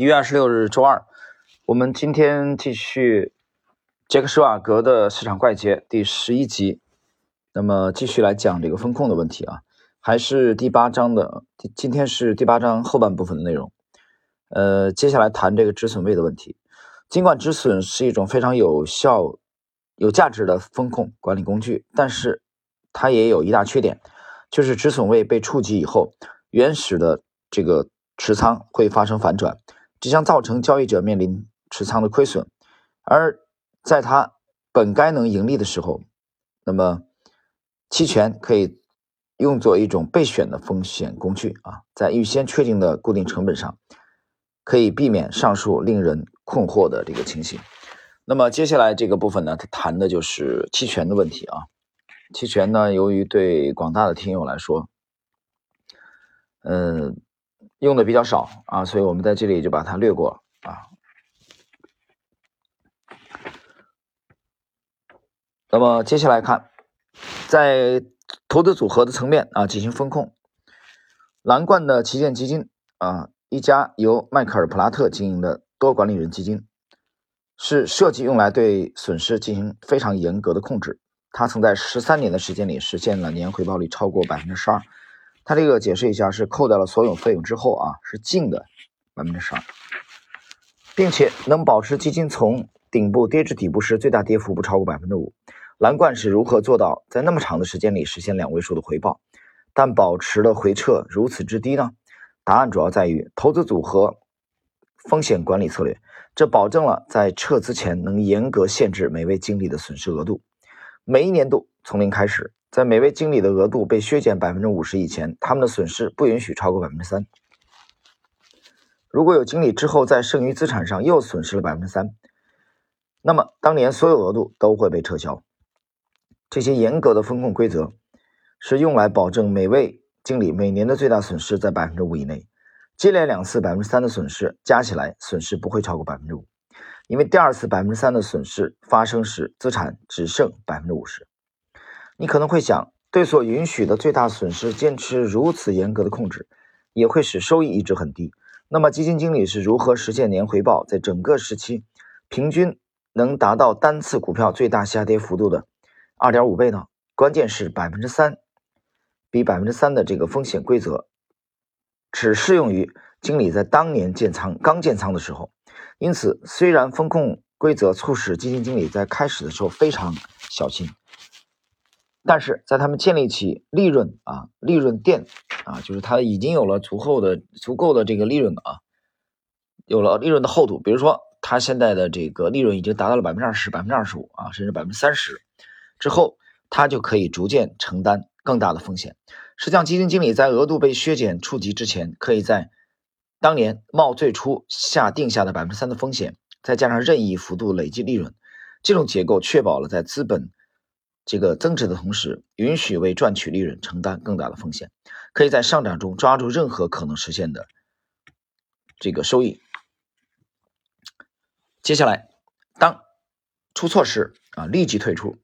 一月二十六日周二，我们今天继续杰克施瓦格的市场怪杰第十一集。那么继续来讲这个风控的问题啊，还是第八章的，今天是第八章后半部分的内容。呃，接下来谈这个止损位的问题。尽管止损是一种非常有效、有价值的风控管理工具，但是它也有一大缺点，就是止损位被触及以后，原始的这个持仓会发生反转。这将造成交易者面临持仓的亏损，而在他本该能盈利的时候，那么期权可以用作一种备选的风险工具啊，在预先确定的固定成本上，可以避免上述令人困惑的这个情形。那么接下来这个部分呢，它谈的就是期权的问题啊。期权呢，由于对广大的听友来说，嗯。用的比较少啊，所以我们在这里就把它略过啊。那么接下来看，在投资组合的层面啊进行风控，蓝冠的旗舰基金啊，一家由迈克尔·普拉特经营的多管理人基金，是设计用来对损失进行非常严格的控制。它曾在十三年的时间里实现了年回报率超过百分之十二。它这个解释一下，是扣掉了所有费用之后啊，是净的百分之十二，并且能保持基金从顶部跌至底部时最大跌幅不超过百分之五。蓝冠是如何做到在那么长的时间里实现两位数的回报，但保持了回撤如此之低呢？答案主要在于投资组合风险管理策略，这保证了在撤资前能严格限制每位经理的损失额度，每一年度从零开始。在每位经理的额度被削减百分之五十以前，他们的损失不允许超过百分之三。如果有经理之后在剩余资产上又损失了百分之三，那么当年所有额度都会被撤销。这些严格的风控规则是用来保证每位经理每年的最大损失在百分之五以内。接连两次百分之三的损失加起来，损失不会超过百分之五，因为第二次百分之三的损失发生时，资产只剩百分之五十。你可能会想，对所允许的最大损失坚持如此严格的控制，也会使收益一直很低。那么，基金经理是如何实现年回报在整个时期平均能达到单次股票最大下跌幅度的二点五倍呢？关键是百分之三，比百分之三的这个风险规则只适用于经理在当年建仓刚建仓的时候。因此，虽然风控规则促使基金经理在开始的时候非常小心。但是在他们建立起利润啊，利润垫啊，就是他已经有了足够的、足够的这个利润啊，有了利润的厚度。比如说，他现在的这个利润已经达到了百分之二十、百分之二十五啊，甚至百分之三十之后，他就可以逐渐承担更大的风险。实际上，基金经理在额度被削减触及之前，可以在当年冒最初下定下的百分之三的风险，再加上任意幅度累计利润，这种结构确保了在资本。这个增值的同时，允许为赚取利润承担更大的风险，可以在上涨中抓住任何可能实现的这个收益。接下来，当出错时啊，立即退出。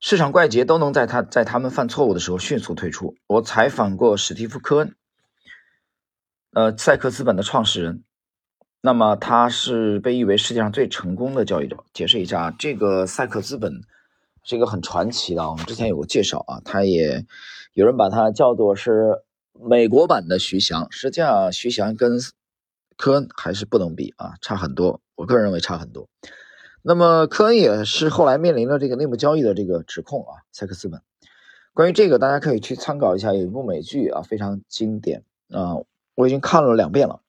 市场怪杰都能在他在他们犯错误的时候迅速退出。我采访过史蒂夫·科恩，呃，赛克资本的创始人，那么他是被誉为世界上最成功的交易者。解释一下，这个赛克资本。是一个很传奇的，我们之前有个介绍啊，他也有人把他叫做是美国版的徐翔，实际上徐翔跟科恩还是不能比啊，差很多，我个人认为差很多。那么科恩也是后来面临了这个内幕交易的这个指控啊，塞克斯本。关于这个，大家可以去参考一下，有一部美剧啊，非常经典啊，我已经看了两遍了，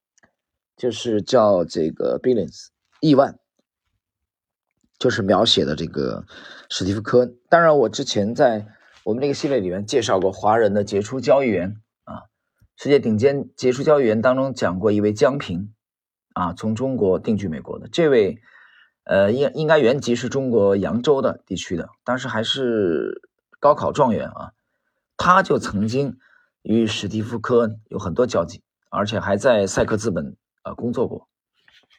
就是叫这个 Billions 亿万。就是描写的这个史蒂夫·科恩。当然，我之前在我们这个系列里面介绍过华人的杰出交易员啊，世界顶尖杰出交易员当中讲过一位江平啊，从中国定居美国的这位，呃，应应该原籍是中国扬州的地区的，当时还是高考状元啊，他就曾经与史蒂夫·科恩有很多交集，而且还在赛克资本啊工作过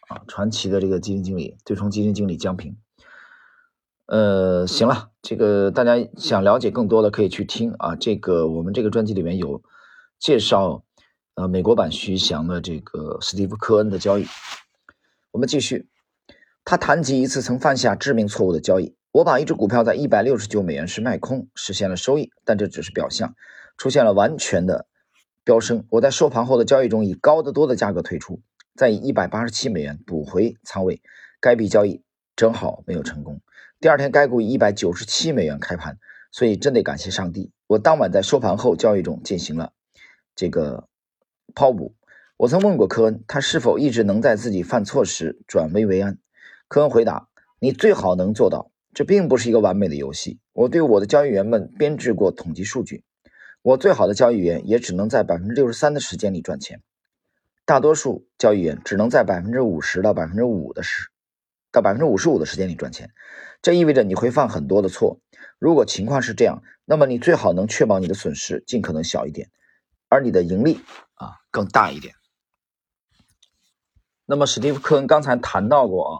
啊，传奇的这个基金经理，对冲基金经理江平。呃，行了，这个大家想了解更多的可以去听啊。这个我们这个专辑里面有介绍，呃美国版徐翔的这个史蒂夫·科恩的交易。我们继续，他谈及一次曾犯下致命错误的交易。我把一只股票在一百六十九美元时卖空，实现了收益，但这只是表象，出现了完全的飙升。我在收盘后的交易中以高得多的价格退出，再以一百八十七美元补回仓位。该笔交易正好没有成功。第二天，该股以一百九十七美元开盘，所以真得感谢上帝。我当晚在收盘后交易中进行了这个抛补。我曾问过科恩，他是否一直能在自己犯错时转危为安。科恩回答：“你最好能做到。这并不是一个完美的游戏。我对我的交易员们编制过统计数据，我最好的交易员也只能在百分之六十三的时间里赚钱，大多数交易员只能在百分之五十到百分之五的时到百分之五十五的时间里赚钱。这意味着你会犯很多的错。如果情况是这样，那么你最好能确保你的损失尽可能小一点，而你的盈利啊更大一点。”那么史蒂夫·科恩刚才谈到过啊，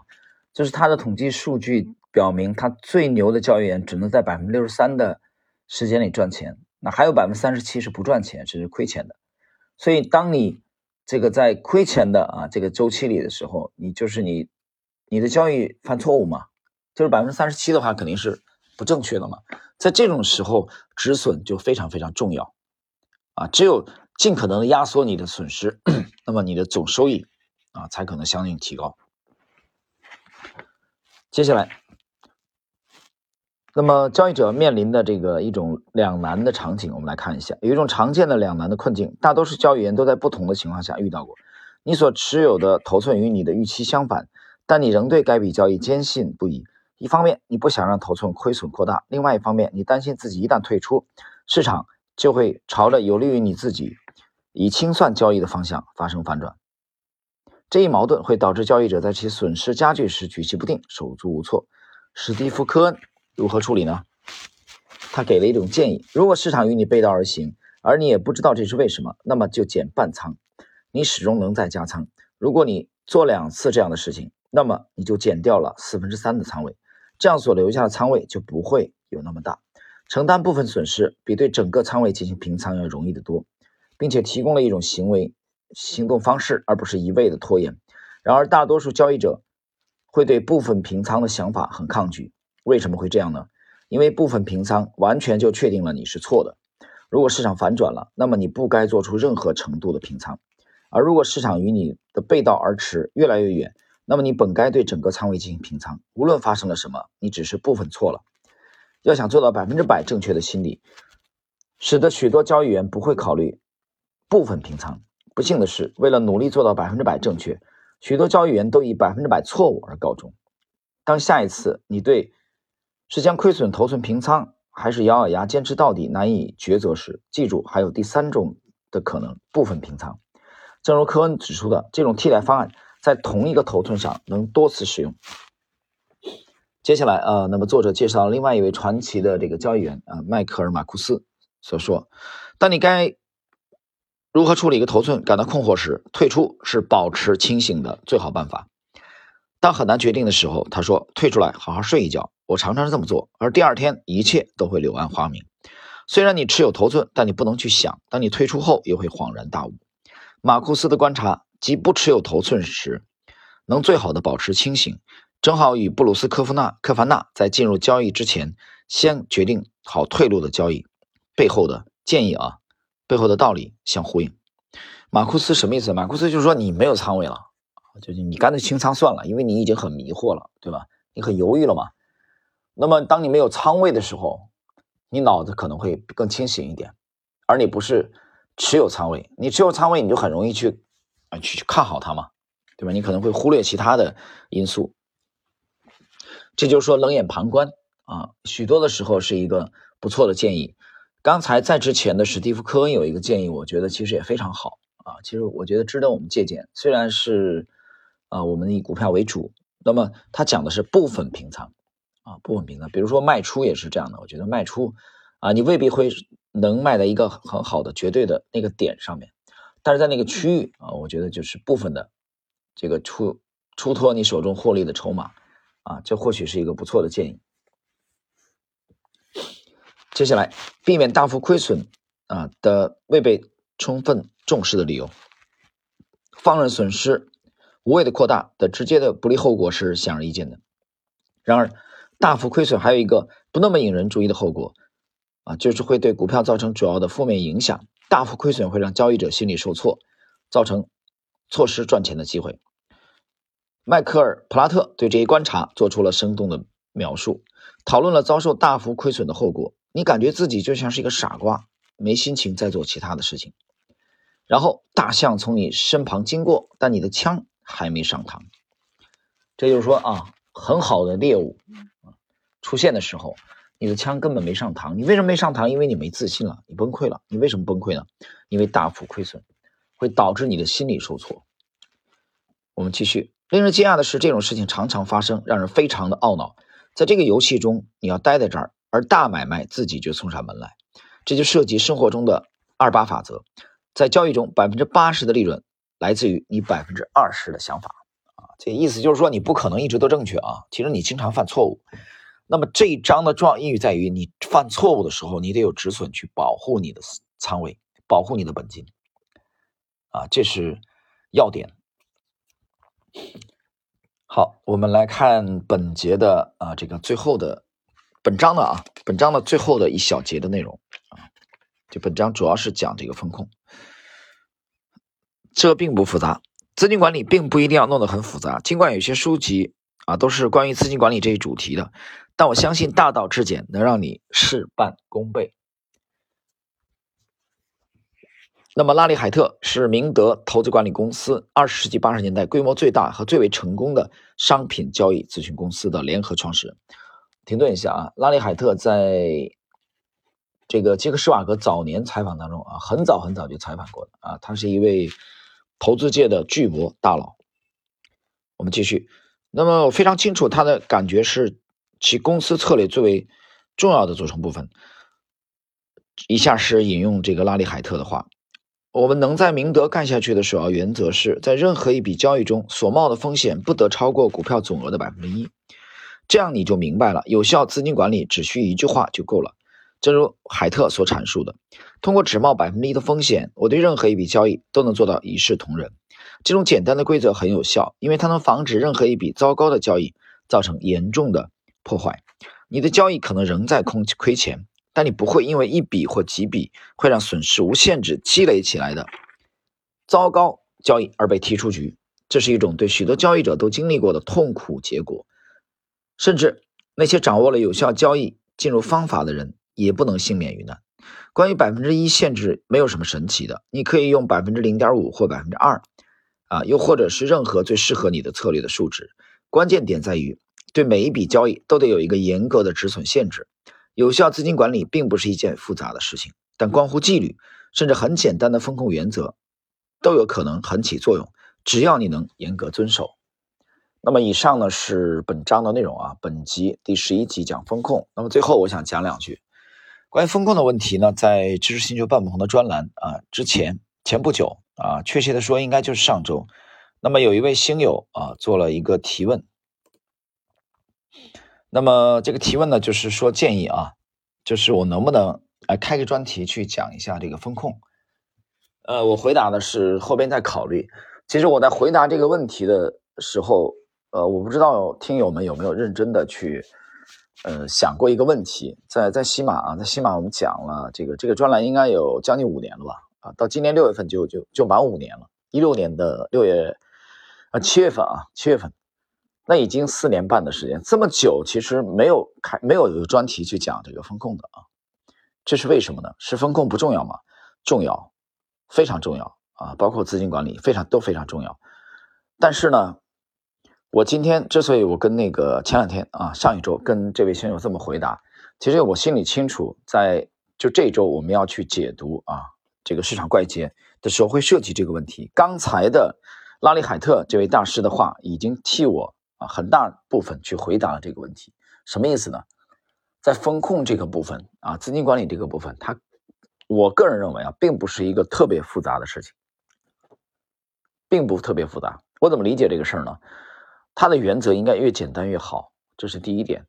就是他的统计数据表明，他最牛的交易员只能在百分之六十三的时间里赚钱，那还有百分之三十七是不赚钱，是亏钱的。所以，当你这个在亏钱的啊这个周期里的时候，你就是你你的交易犯错误嘛，就是百分之三十七的话肯定是不正确的嘛。在这种时候，止损就非常非常重要啊，只有尽可能的压缩你的损失，那么你的总收益。啊，才可能相应提高。接下来，那么交易者面临的这个一种两难的场景，我们来看一下。有一种常见的两难的困境，大多数交易员都在不同的情况下遇到过。你所持有的头寸与你的预期相反，但你仍对该笔交易坚信不疑。一方面，你不想让头寸亏损扩大；另外一方面，你担心自己一旦退出，市场就会朝着有利于你自己以清算交易的方向发生反转。这一矛盾会导致交易者在其损失加剧时举棋不定、手足无措。史蒂夫·科恩如何处理呢？他给了一种建议：如果市场与你背道而行，而你也不知道这是为什么，那么就减半仓，你始终能再加仓。如果你做两次这样的事情，那么你就减掉了四分之三的仓位，这样所留下的仓位就不会有那么大。承担部分损失比对整个仓位进行平仓要容易得多，并且提供了一种行为。行动方式，而不是一味的拖延。然而，大多数交易者会对部分平仓的想法很抗拒。为什么会这样呢？因为部分平仓完全就确定了你是错的。如果市场反转了，那么你不该做出任何程度的平仓；而如果市场与你的背道而驰，越来越远，那么你本该对整个仓位进行平仓。无论发生了什么，你只是部分错了。要想做到百分之百正确的心理，使得许多交易员不会考虑部分平仓。不幸的是，为了努力做到百分之百正确，许多交易员都以百分之百错误而告终。当下一次你对是将亏损头寸平仓，还是咬咬牙坚持到底难以抉择时，记住还有第三种的可能——部分平仓。正如科恩指出的，这种替代方案在同一个头寸上能多次使用。接下来，呃，那么作者介绍另外一位传奇的这个交易员啊，迈克尔·马库斯所说：“当你该。”如何处理一个头寸感到困惑时，退出是保持清醒的最好办法。当很难决定的时候，他说：“退出来，好好睡一觉。”我常常是这么做，而第二天一切都会柳暗花明。虽然你持有头寸，但你不能去想，当你退出后又会恍然大悟。马库斯的观察即不持有头寸时，能最好的保持清醒，正好与布鲁斯科夫纳科凡纳在进入交易之前先决定好退路的交易背后的建议啊。背后的道理相呼应。马库斯什么意思？马库斯就是说你没有仓位了，就是你干脆清仓算了，因为你已经很迷惑了，对吧？你很犹豫了嘛。那么当你没有仓位的时候，你脑子可能会更清醒一点，而你不是持有仓位，你持有仓位你就很容易去啊去去看好它嘛，对吧？你可能会忽略其他的因素。这就是说冷眼旁观啊，许多的时候是一个不错的建议。刚才在之前的史蒂夫·科恩有一个建议，我觉得其实也非常好啊。其实我觉得值得我们借鉴。虽然是啊，我们以股票为主，那么他讲的是部分平仓啊，部分平仓。比如说卖出也是这样的。我觉得卖出啊，你未必会能卖在一个很好的绝对的那个点上面，但是在那个区域啊，我觉得就是部分的这个出出脱你手中获利的筹码啊，这或许是一个不错的建议。接下来，避免大幅亏损啊的未被充分重视的理由。放任损失无谓的扩大的直接的不利后果是显而易见的。然而，大幅亏损还有一个不那么引人注意的后果啊，就是会对股票造成主要的负面影响。大幅亏损会让交易者心理受挫，造成错失赚钱的机会。迈克尔·普拉特对这一观察做出了生动的描述，讨论了遭受大幅亏损的后果。你感觉自己就像是一个傻瓜，没心情再做其他的事情。然后大象从你身旁经过，但你的枪还没上膛。这就是说啊，很好的猎物出现的时候，你的枪根本没上膛。你为什么没上膛？因为你没自信了，你崩溃了。你为什么崩溃呢？因为大幅亏损会导致你的心理受挫。我们继续。令人惊讶的是，这种事情常常发生，让人非常的懊恼。在这个游戏中，你要待在这儿，而大买卖自己就送上门来。这就涉及生活中的二八法则。在交易中，百分之八十的利润来自于你百分之二十的想法。啊，这意思就是说，你不可能一直都正确啊。其实你经常犯错误。那么这一章的重要意义在于，你犯错误的时候，你得有止损去保护你的仓位，保护你的本金。啊，这是要点。好，我们来看本节的啊，这个最后的本章的啊，本章的最后的一小节的内容啊，就本章主要是讲这个风控，这并不复杂，资金管理并不一定要弄得很复杂，尽管有些书籍啊都是关于资金管理这一主题的，但我相信大道至简能让你事半功倍。那么，拉里·海特是明德投资管理公司二十世纪八十年代规模最大和最为成功的商品交易咨询公司的联合创始人。停顿一下啊，拉里·海特在这个杰克·施瓦格早年采访当中啊，很早很早就采访过的啊，他是一位投资界的巨擘大佬。我们继续。那么，我非常清楚他的感觉是其公司策略最为重要的组成部分。以下是引用这个拉里·海特的话。我们能在明德干下去的首要原则是在任何一笔交易中所冒的风险不得超过股票总额的百分之一。这样你就明白了，有效资金管理只需一句话就够了。正如海特所阐述的，通过只冒百分之一的风险，我对任何一笔交易都能做到一视同仁。这种简单的规则很有效，因为它能防止任何一笔糟糕的交易造成严重的破坏。你的交易可能仍在空亏钱。但你不会因为一笔或几笔会让损失无限制积累起来的糟糕交易而被踢出局，这是一种对许多交易者都经历过的痛苦结果。甚至那些掌握了有效交易进入方法的人也不能幸免于难。关于百分之一限制，没有什么神奇的，你可以用百分之零点五或百分之二，啊，又或者是任何最适合你的策略的数值。关键点在于，对每一笔交易都得有一个严格的止损限制。有效资金管理并不是一件复杂的事情，但关乎纪律，甚至很简单的风控原则都有可能很起作用，只要你能严格遵守。那么以上呢是本章的内容啊，本集第十一集讲风控。那么最后我想讲两句关于风控的问题呢，在知识星球半不红的专栏啊之前前不久啊，确切的说应该就是上周，那么有一位星友啊做了一个提问。那么这个提问呢，就是说建议啊，就是我能不能来开个专题去讲一下这个风控？呃，我回答的是后边再考虑。其实我在回答这个问题的时候，呃，我不知道听友们有没有认真的去呃想过一个问题。在在西马啊，在西马我们讲了这个这个专栏应该有将近五年了吧？啊，到今年六月份就就就满五年了，一六年的六月啊七月份啊七月份。那已经四年半的时间，这么久，其实没有开没有一个专题去讲这个风控的啊，这是为什么呢？是风控不重要吗？重要，非常重要啊，包括资金管理非常都非常重要。但是呢，我今天之所以我跟那个前两天啊，上一周跟这位兄友这么回答，其实我心里清楚，在就这周我们要去解读啊这个市场怪杰的时候会涉及这个问题。刚才的拉里海特这位大师的话已经替我。啊，很大部分去回答了这个问题，什么意思呢？在风控这个部分啊，资金管理这个部分，它，我个人认为啊，并不是一个特别复杂的事情，并不特别复杂。我怎么理解这个事儿呢？它的原则应该越简单越好，这是第一点，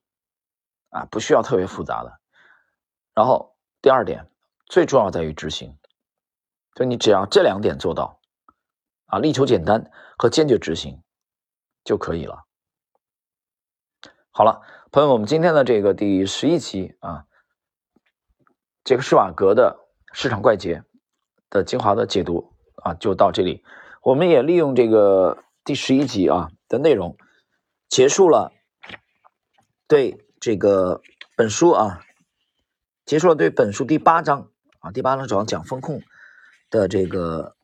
啊，不需要特别复杂的。然后第二点，最重要在于执行，就你只要这两点做到，啊，力求简单和坚决执行就可以了。好了，朋友们，我们今天的这个第十一期啊，这个施瓦格的市场怪杰的精华的解读啊，就到这里。我们也利用这个第十一集啊的内容，结束了对这个本书啊，结束了对本书第八章啊，第八章主要讲风控的这个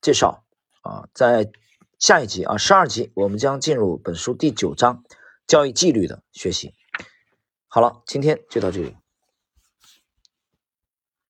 介绍啊，在下一集啊，十二集我们将进入本书第九章。教育纪律的学习，好了，今天就到这里。